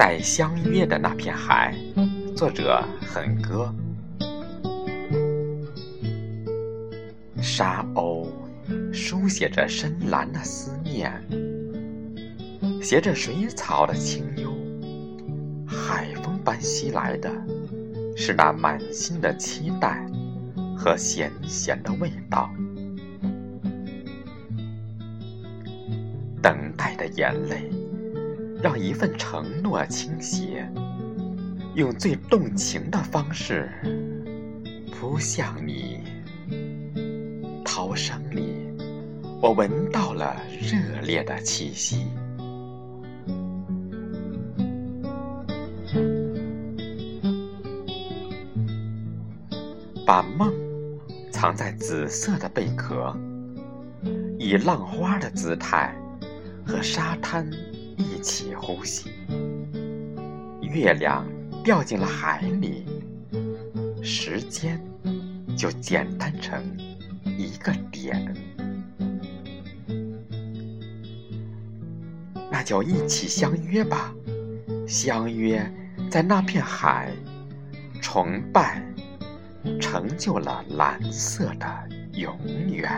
待相约的那片海，作者很歌。沙鸥书写着深蓝的思念，携着水草的清幽，海风般袭来的，是那满心的期待和咸咸的味道。等待的眼泪，让一份承诺倾斜，用最动情的方式扑向你。涛声里，我闻到了热烈的气息。把梦藏在紫色的贝壳，以浪花的姿态和沙滩一起呼吸。月亮掉进了海里，时间就简单成一个点。那就一起相约吧，相约在那片海，崇拜。成就了蓝色的永远。